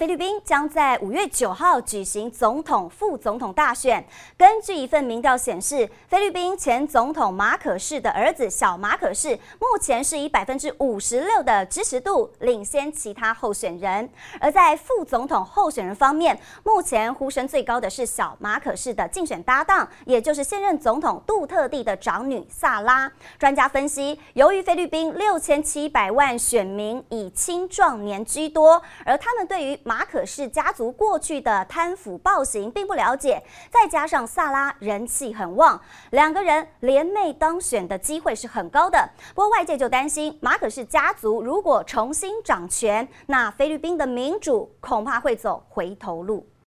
菲律宾将在五月九号举行总统、副总统大选。根据一份民调显示，菲律宾前总统马可仕的儿子小马可仕目前是以百分之五十六的支持度领先其他候选人。而在副总统候选人方面，目前呼声最高的是小马可仕的竞选搭档，也就是现任总统杜特地的长女萨拉。专家分析，由于菲律宾六千七百万选民以青壮年居多，而他们对于马可是家族过去的贪腐暴行并不了解，再加上萨拉人气很旺，两个人联袂当选的机会是很高的。不过外界就担心，马可是家族如果重新掌权，那菲律宾的民主恐怕会走回头路。